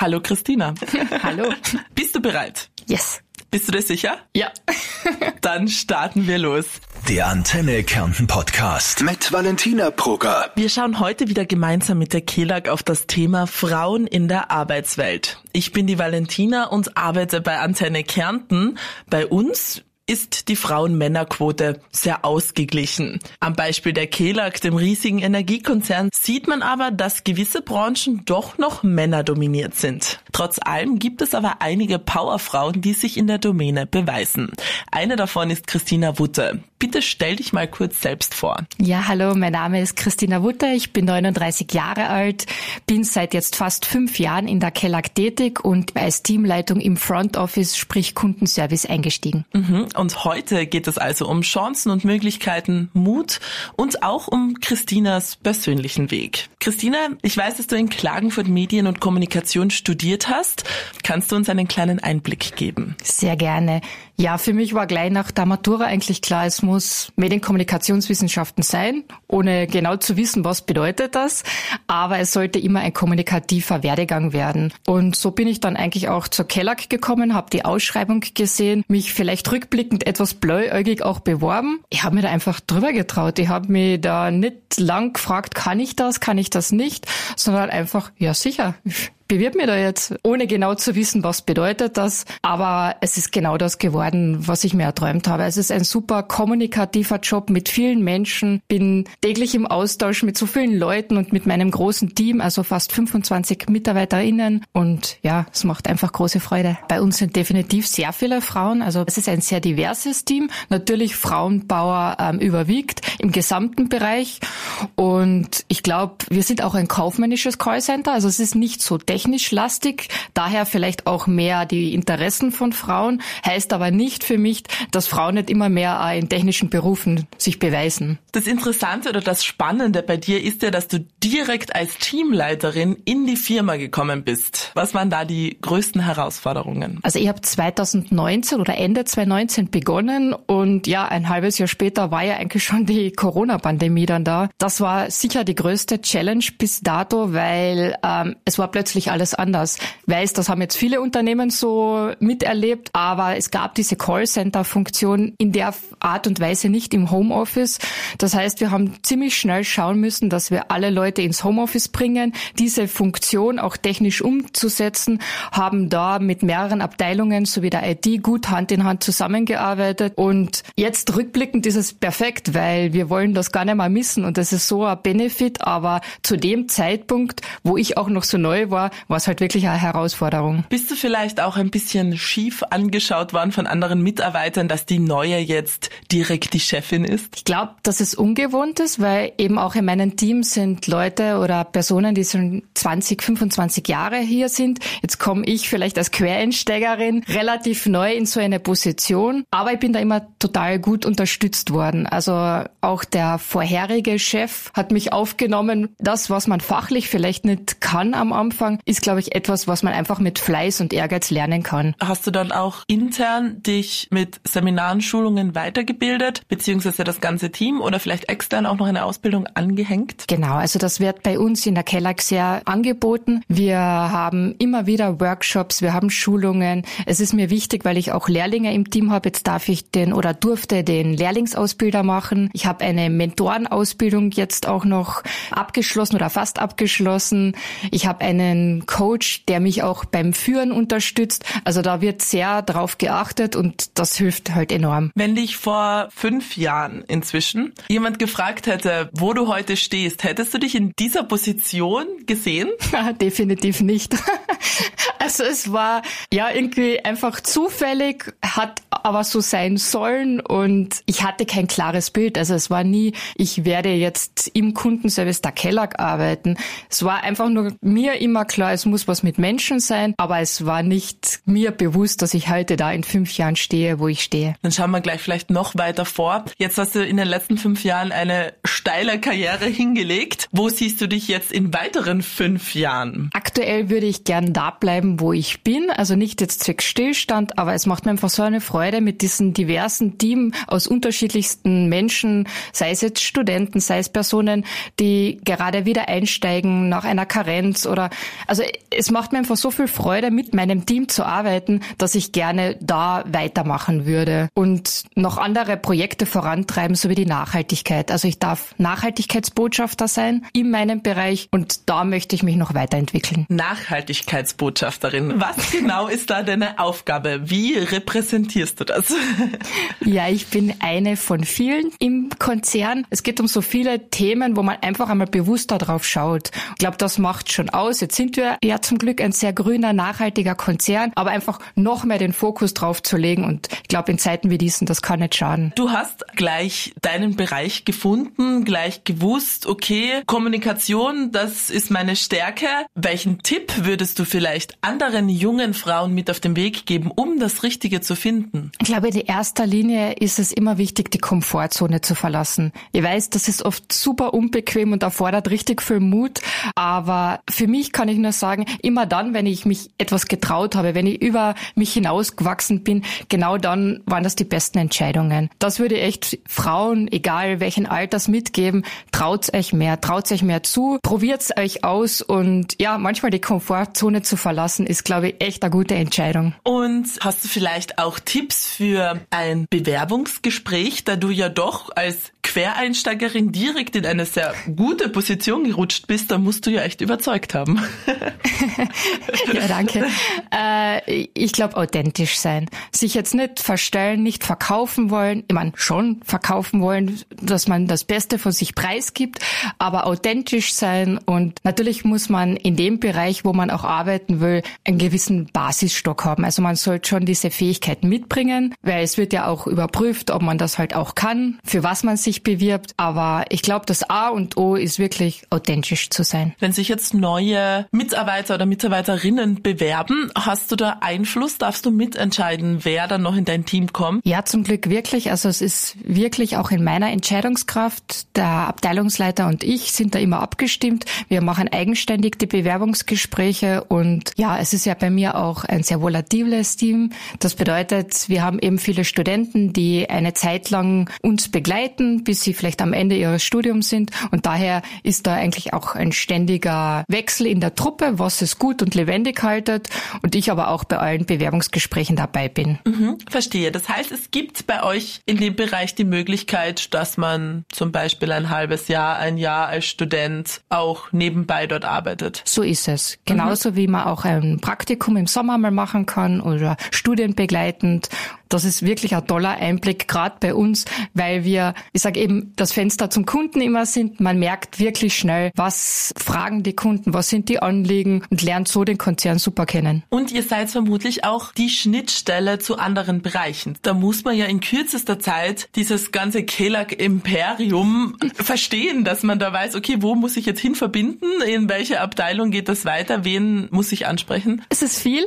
Hallo Christina. Hallo. Bist du bereit? Yes. Bist du dir sicher? Ja. Dann starten wir los. Der Antenne Kärnten Podcast mit Valentina Brugger. Wir schauen heute wieder gemeinsam mit der KELAG auf das Thema Frauen in der Arbeitswelt. Ich bin die Valentina und arbeite bei Antenne Kärnten. Bei uns ist die Frauen-Männer-Quote sehr ausgeglichen. Am Beispiel der KELAG, dem riesigen Energiekonzern, sieht man aber, dass gewisse Branchen doch noch männerdominiert sind. Trotz allem gibt es aber einige Powerfrauen, die sich in der Domäne beweisen. Eine davon ist Christina Wutte. Bitte stell dich mal kurz selbst vor. Ja, hallo, mein Name ist Christina Wutter, ich bin 39 Jahre alt, bin seit jetzt fast fünf Jahren in der KELAG tätig und als Teamleitung im Front Office, sprich Kundenservice, eingestiegen. Mhm. Und heute geht es also um Chancen und Möglichkeiten, Mut und auch um Christinas persönlichen Weg. Christina, ich weiß, dass du in Klagenfurt Medien und Kommunikation studiert hast. Kannst du uns einen kleinen Einblick geben? Sehr gerne. Ja, für mich war gleich nach der Matura eigentlich klar, es muss Medienkommunikationswissenschaften sein, ohne genau zu wissen, was bedeutet das. Aber es sollte immer ein kommunikativer Werdegang werden. Und so bin ich dann eigentlich auch zur Kellag gekommen, habe die Ausschreibung gesehen, mich vielleicht rückblickend etwas bläuäugig auch beworben. Ich habe mir da einfach drüber getraut. Ich habe mir da nicht lang gefragt, kann ich das, kann ich das nicht, sondern einfach, ja sicher, bewirb mir da jetzt, ohne genau zu wissen, was bedeutet das. Aber es ist genau das geworden, was ich mir erträumt habe. Es ist ein super kommunikativer Job mit vielen Menschen, bin täglich im Austausch mit so vielen Leuten und mit meinem großen Team, also fast 25 MitarbeiterInnen. Und ja, es macht einfach große Freude. Bei uns sind definitiv sehr viele Frauen. Also es ist ein sehr diverses Team. Natürlich Frauenbauer ähm, überwiegt im gesamten Bereich. Und ich glaube, wir sind auch ein kaufmännisches Callcenter. Also es ist nicht so technisch lastig, daher vielleicht auch mehr die Interessen von Frauen, heißt aber nicht für mich, dass Frauen nicht immer mehr in technischen Berufen sich beweisen. Das Interessante oder das Spannende bei dir ist ja, dass du direkt als Teamleiterin in die Firma gekommen bist. Was waren da die größten Herausforderungen? Also ich habe 2019 oder Ende 2019 begonnen und ja, ein halbes Jahr später war ja eigentlich schon die Corona-Pandemie dann da. Das war sicher die größte Challenge bis dato, weil ähm, es war plötzlich alles anders. Weiß, das haben jetzt viele Unternehmen so miterlebt, aber es gab diese Callcenter-Funktion in der Art und Weise nicht im Homeoffice. Das heißt, wir haben ziemlich schnell schauen müssen, dass wir alle Leute ins Homeoffice bringen, diese Funktion auch technisch umzusetzen, haben da mit mehreren Abteilungen sowie der IT gut Hand in Hand zusammengearbeitet und jetzt rückblickend ist es perfekt, weil wir wollen das gar nicht mal missen und das ist so ein Benefit, aber zu dem Zeitpunkt, wo ich auch noch so neu war, war es halt wirklich eine Herausforderung. Bist du vielleicht auch ein bisschen schief angeschaut worden von anderen Mitarbeitern, dass die neue jetzt direkt die Chefin ist? Ich glaube, dass es ungewohnt ist, weil eben auch in meinem Team sind Leute oder Personen, die schon 20, 25 Jahre hier sind. Jetzt komme ich vielleicht als Quereinsteigerin relativ neu in so eine Position, aber ich bin da immer total gut unterstützt worden. Also auch der vorherige Chef hat mich aufgenommen. Das, was man fachlich vielleicht nicht kann am Anfang, ist, glaube ich, etwas, was man einfach mit Fleiß und Ehrgeiz lernen kann. Hast du dann auch intern dich mit Seminaren, Schulungen weitergebildet, beziehungsweise das ganze Team oder vielleicht extern auch noch eine Ausbildung angehängt? Genau, also das wird bei uns in der Kellag sehr angeboten. Wir haben immer wieder Workshops, wir haben Schulungen. Es ist mir wichtig, weil ich auch Lehrlinge im Team habe. Jetzt darf ich den oder durfte den Lehrlingsausbilder machen. Ich habe eine Mentorenausbildung jetzt auch noch abgeschlossen oder fast abgeschlossen. Ich habe einen Coach, der mich auch beim Führen unterstützt. Also da wird sehr drauf geachtet und das hilft halt enorm. Wenn dich vor fünf Jahren inzwischen jemand gefragt hätte, wo du heute stehst, hättest du dich in dieser Position gesehen? Definitiv nicht. Also es war ja irgendwie einfach zufällig, hat aber so sein sollen und ich hatte kein klares Bild. Also es war nie, ich werde jetzt im Kundenservice der Kellag arbeiten. Es war einfach nur mir immer klar, es muss was mit Menschen sein, aber es war nicht mir bewusst, dass ich heute da in fünf Jahren stehe, wo ich stehe. Dann schauen wir gleich vielleicht noch weiter vor. Jetzt hast du in den letzten fünf Jahren eine steile Karriere hingelegt. Wo siehst du dich jetzt in weiteren fünf Jahren? Aktuell würde ich gern da bleiben, wo ich bin. Also nicht jetzt zwecks Stillstand, aber es macht mir einfach so eine Freude, mit diesem diversen Team aus unterschiedlichsten Menschen, sei es jetzt Studenten, sei es Personen, die gerade wieder einsteigen nach einer Karenz oder, also es macht mir einfach so viel Freude, mit meinem Team zu arbeiten, dass ich gerne da weitermachen würde und noch andere Projekte vorantreiben, so wie die Nachhaltigkeit. Also ich darf Nachhaltigkeitsbotschafter sein in meinem Bereich und da möchte ich mich noch weiterentwickeln. Nachhaltigkeitsbotschafterin. Was genau ist da deine Aufgabe? Wie repräsentierst du das? Ja, ich bin eine von vielen im Konzern. Es geht um so viele Themen, wo man einfach einmal bewusst darauf schaut. Ich glaube, das macht schon aus. Jetzt sind wir ja zum Glück ein sehr grüner, nachhaltiger Konzern, aber einfach noch mehr den Fokus drauf zu legen und ich glaube, in Zeiten wie diesen, das kann nicht schaden. Du hast gleich deinen Bereich gefunden, gleich gewusst, okay, Kommunikation, das ist meine Stärke. Welchen Tipp würdest du vielleicht anderen jungen Frauen mit auf den Weg geben, um das Richtige zu finden? Ich glaube, in erster Linie ist es immer wichtig, die Komfortzone zu verlassen. Ich weiß, das ist oft super unbequem und erfordert richtig viel Mut, aber für mich kann ich nur sagen, immer dann, wenn ich mich etwas getraut habe, wenn ich über mich hinausgewachsen bin, genau dann waren das die besten Entscheidungen. Das würde echt Frauen, egal welchen Alters, mitgeben. Traut euch mehr, traut euch mehr zu, probiert euch aus und ja, manchmal die Komfortzone zu verlassen, ist, glaube ich, echt eine gute Entscheidung. Und hast du vielleicht auch Tipps für ein Bewerbungsgespräch, da du ja doch als Quereinsteigerin direkt in eine sehr gute Position gerutscht bist, da musst du ja echt überzeugt haben. ja, danke. Äh, ich glaube, authentisch sein. Sich jetzt nicht verstellen, nicht verkaufen wollen. Ich meine, schon verkaufen wollen, dass man das Beste von sich preisgibt, aber authentisch sein. Und natürlich muss man in dem Bereich, wo man auch arbeiten will, einen gewissen Basisstock haben. Also man sollte schon diese Fähigkeiten mitbringen, weil es wird ja auch überprüft, ob man das halt auch kann, für was man sich bewirbt. Aber ich glaube, das A und O ist wirklich authentisch zu sein. Wenn sich jetzt neue Mitarbeiter oder Mitarbeiterinnen bewerben, hast du da Einfluss? Darfst du mitentscheiden, wer dann noch in dein Team kommt? Ja, zum Glück wirklich. Also es ist wirklich auch in meiner Entscheidungskraft. Der Abteilungsleiter und ich sind da immer abgestimmt. Wir machen eigenständig die Bewerbungsgespräche und ja, es ist ja bei mir auch ein sehr volatiles Team. Das bedeutet, wir haben eben viele Studenten, die eine Zeit lang uns begleiten, bis sie vielleicht am Ende ihres Studiums sind und daher ist da eigentlich auch ein ständiger Wechsel in der Truppe, was es gut und lebendig haltet und ich aber auch bei allen Bewerbungsgesprächen dabei bin. Mhm, verstehe. Das heißt, es gibt bei euch in dem Bereich die Möglichkeit, dass man zum Beispiel ein halbes Jahr, ein Jahr als Student auch nebenbei dort arbeitet. So ist es. Genauso mhm. wie man auch ein Praktikum im Sommer mal machen kann oder studienbegleitend. Das ist wirklich ein toller Einblick, gerade bei uns, weil wir, ich sage eben, das Fenster zum Kunden immer sind. Man merkt wirklich schnell, was fragen die Kunden, was sind die Anliegen und lernt so den Konzern super kennen. Und ihr seid vermutlich auch die Schnittstelle zu anderen Bereichen. Da muss man ja in kürzester Zeit dieses ganze Kelag-Imperium verstehen, dass man da weiß, okay, wo muss ich jetzt hin verbinden? In welche Abteilung geht das weiter? Wen muss ich ansprechen? Es ist viel,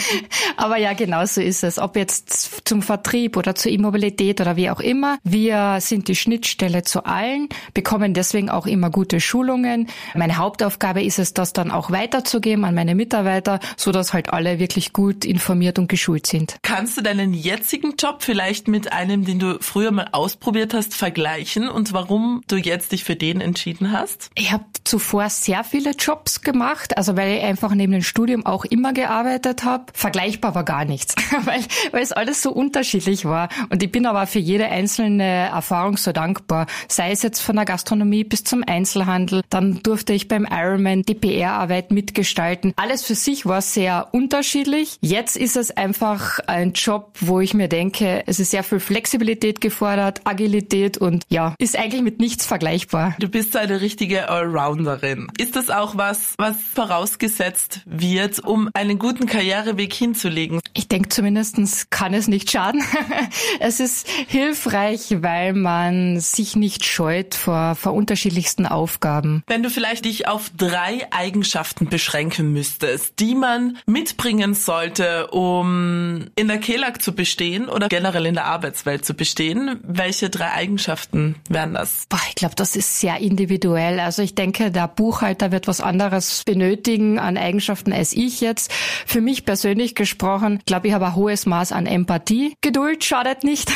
aber ja, genau so ist es. Ob jetzt zum Vertrieb oder zur Immobilität oder wie auch immer. Wir sind die Schnittstelle zu allen, bekommen deswegen auch immer gute Schulungen. Meine Hauptaufgabe ist es, das dann auch weiterzugeben an meine Mitarbeiter, so dass halt alle wirklich gut informiert und geschult sind. Kannst du deinen jetzigen Job vielleicht mit einem, den du früher mal ausprobiert hast, vergleichen und warum du jetzt dich für den entschieden hast? Ich habe zuvor sehr viele Jobs gemacht, also weil ich einfach neben dem Studium auch immer gearbeitet habe. Vergleichbar war gar nichts, weil, weil es alles so unterschiedlich war. Und ich bin aber für jede einzelne Erfahrung so dankbar. Sei es jetzt von der Gastronomie bis zum Einzelhandel. Dann durfte ich beim Ironman die PR-Arbeit mitgestalten. Alles für sich war sehr unterschiedlich. Jetzt ist es einfach ein Job, wo ich mir denke, es ist sehr viel Flexibilität gefordert, Agilität und ja, ist eigentlich mit nichts vergleichbar. Du bist eine richtige Allrounderin. Ist das auch was, was vorausgesetzt wird, um einen guten Karriereweg hinzulegen? Ich denke zumindestens kann es nicht schaden. es ist hilfreich, weil man sich nicht scheut vor, vor unterschiedlichsten Aufgaben. Wenn du vielleicht dich auf drei Eigenschaften beschränken müsstest, die man mitbringen sollte, um in der KELAG zu bestehen oder generell in der Arbeitswelt zu bestehen, welche drei Eigenschaften wären das? Boah, ich glaube, das ist sehr individuell. Also ich denke, der Buchhalter wird was anderes benötigen an Eigenschaften als ich jetzt. Für mich persönlich gesprochen, glaube ich, habe ein hohes Maß an Empathie Empathie. Geduld schadet nicht.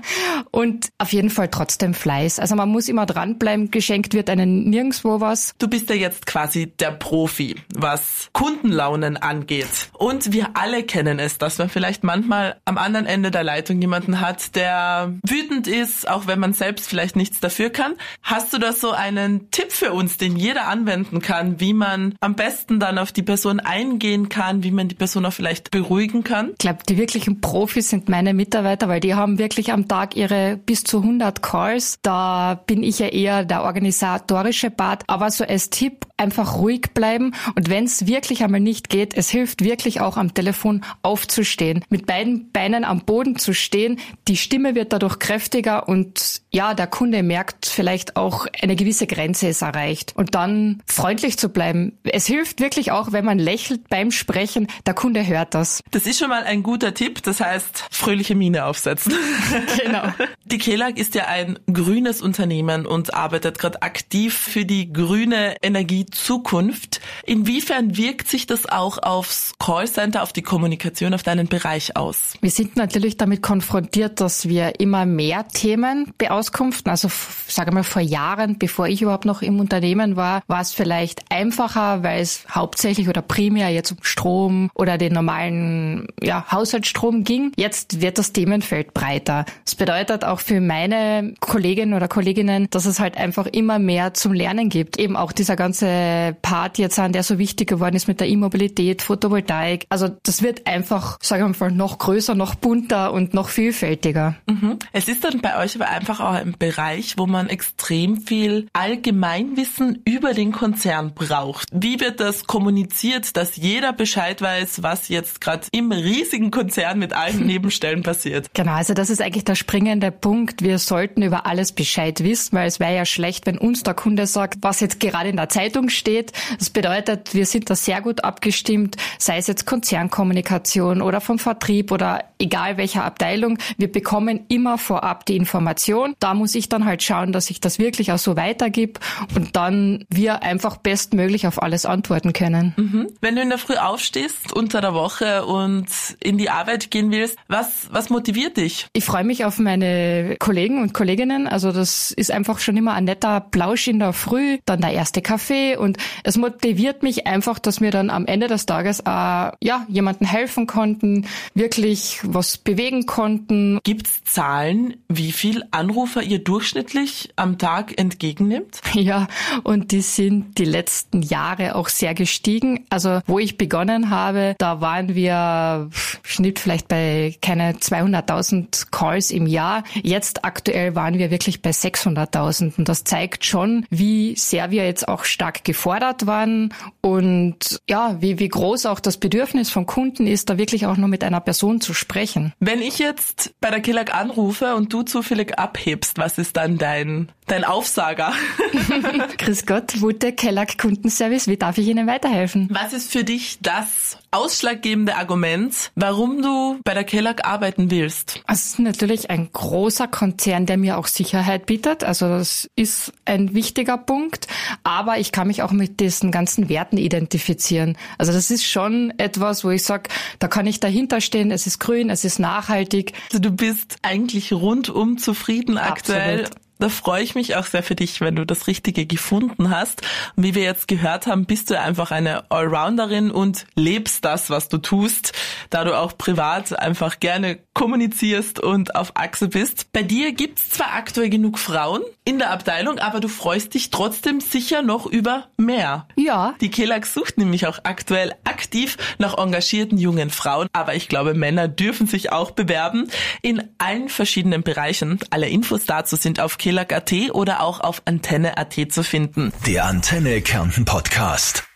und auf jeden Fall trotzdem Fleiß. Also man muss immer dranbleiben. Geschenkt wird einem nirgendwo was. Du bist ja jetzt quasi der Profi, was Kundenlaunen angeht. Und wir alle kennen es, dass man vielleicht manchmal am anderen Ende der Leitung jemanden hat, der wütend ist, auch wenn man selbst vielleicht nichts dafür kann. Hast du da so einen Tipp für uns, den jeder anwenden kann, wie man am besten dann auf die Person eingehen kann, wie man die Person auch vielleicht beruhigen kann? Ich glaube, die wirklichen Profis sind meine Mitarbeiter, weil die haben wirklich am Tag ihre bis zu 100 Calls. Da bin ich ja eher der organisatorische Part. Aber so als Tipp, einfach ruhig bleiben. Und wenn es wirklich einmal nicht geht, es hilft wirklich auch am Telefon aufzustehen, mit beiden Beinen am Boden zu stehen. Die Stimme wird dadurch kräftiger und ja, der Kunde merkt vielleicht auch, eine gewisse Grenze ist erreicht. Und dann freundlich zu bleiben. Es hilft wirklich auch, wenn man lächelt beim Sprechen. Der Kunde hört das. Das ist schon mal ein guter Tipp. Das heißt, fröhliche Miene aufsetzen. genau. Die KELAG ist ja ein grünes Unternehmen und arbeitet gerade aktiv für die grüne Energiezukunft. Inwiefern wirkt sich das auch aufs Callcenter, auf die Kommunikation, auf deinen Bereich aus? Wir sind natürlich damit konfrontiert, dass wir immer mehr Themen beauskunften. Also sage mal vor Jahren, bevor ich überhaupt noch im Unternehmen war, war es vielleicht einfacher, weil es hauptsächlich oder primär jetzt um Strom oder den normalen ja, Haushaltsstrom ging. Jetzt wird das Themenfeld breiter. Das bedeutet auch für meine Kolleginnen oder Kolleginnen, dass es halt einfach immer mehr zum Lernen gibt. Eben auch dieser ganze Part jetzt an, der so wichtig geworden ist mit der E-Mobilität, Photovoltaik. Also das wird einfach, sagen wir mal, noch größer, noch bunter und noch vielfältiger. Mhm. Es ist dann bei euch aber einfach auch ein Bereich, wo man extrem viel Allgemeinwissen über den Konzern braucht. Wie wird das kommuniziert, dass jeder Bescheid weiß, was jetzt gerade im riesigen Konzern mit allen Nebenstellen passiert? Genau, also das ist eigentlich der springende Punkt. Wir sollten über alles Bescheid wissen, weil es wäre ja schlecht, wenn uns der Kunde sagt, was jetzt gerade in der Zeitung steht. Das bedeutet, wir sind da sehr gut abgestimmt, sei es jetzt Konzernkommunikation oder vom Vertrieb oder egal welcher Abteilung. Wir bekommen immer vorab die Information. Da muss ich dann halt schauen, dass ich das wirklich auch so weitergib und dann wir einfach bestmöglich auf alles antworten können. Mhm. Wenn du in der Früh aufstehst unter der Woche und in die Arbeit gehen willst, was, was motiviert dich? Ich freue mich auf meine Kollegen und Kolleginnen. Also das ist einfach schon immer ein netter Plausch in der Früh, dann der erste Kaffee und es motiviert mich einfach, dass wir dann am Ende des Tages äh, ja jemanden helfen konnten, wirklich was bewegen konnten. Gibt's Zahlen, wie viel Anrufer ihr durchschnittlich am Tag entgegennimmt? Ja, und die sind die letzten Jahre auch sehr gestiegen. Also wo ich begonnen habe, da waren wir Schnitt vielleicht bei keine 200.000 Calls im Jahr. Jetzt aktuell waren wir wirklich bei 600.000 und das zeigt schon, wie sehr wir jetzt auch stark gefordert waren und ja, wie, wie groß auch das Bedürfnis von Kunden ist, da wirklich auch nur mit einer Person zu sprechen. Wenn ich jetzt bei der Killag anrufe und du zufällig abhebst, was ist dann dein, dein Aufsager? Grüß Gott, Wute Kellag Kundenservice, wie darf ich Ihnen weiterhelfen? Was ist für dich das ausschlaggebende Argument, warum du bei der Kellag arbeiten willst? Also es ist natürlich ein großer Konzern, der mir auch Sicherheit bietet. Also das ist ein wichtiger Punkt. Aber ich kann mich auch mit diesen ganzen Werten identifizieren. Also das ist schon etwas, wo ich sage, da kann ich dahinter stehen. Es ist grün, es ist nachhaltig. Also du bist eigentlich rundum zufrieden aktuell. Absolut. Da freue ich mich auch sehr für dich, wenn du das Richtige gefunden hast. Und wie wir jetzt gehört haben, bist du einfach eine Allrounderin und lebst das, was du tust, da du auch privat einfach gerne kommunizierst und auf Achse bist. Bei dir gibt's zwar aktuell genug Frauen in der Abteilung, aber du freust dich trotzdem sicher noch über mehr. Ja. Die Kelag sucht nämlich auch aktuell aktiv nach engagierten jungen Frauen, aber ich glaube, Männer dürfen sich auch bewerben in allen verschiedenen Bereichen. Alle Infos dazu sind auf kelag.at oder auch auf Antenne.at zu finden. Der Antenne Kärnten Podcast.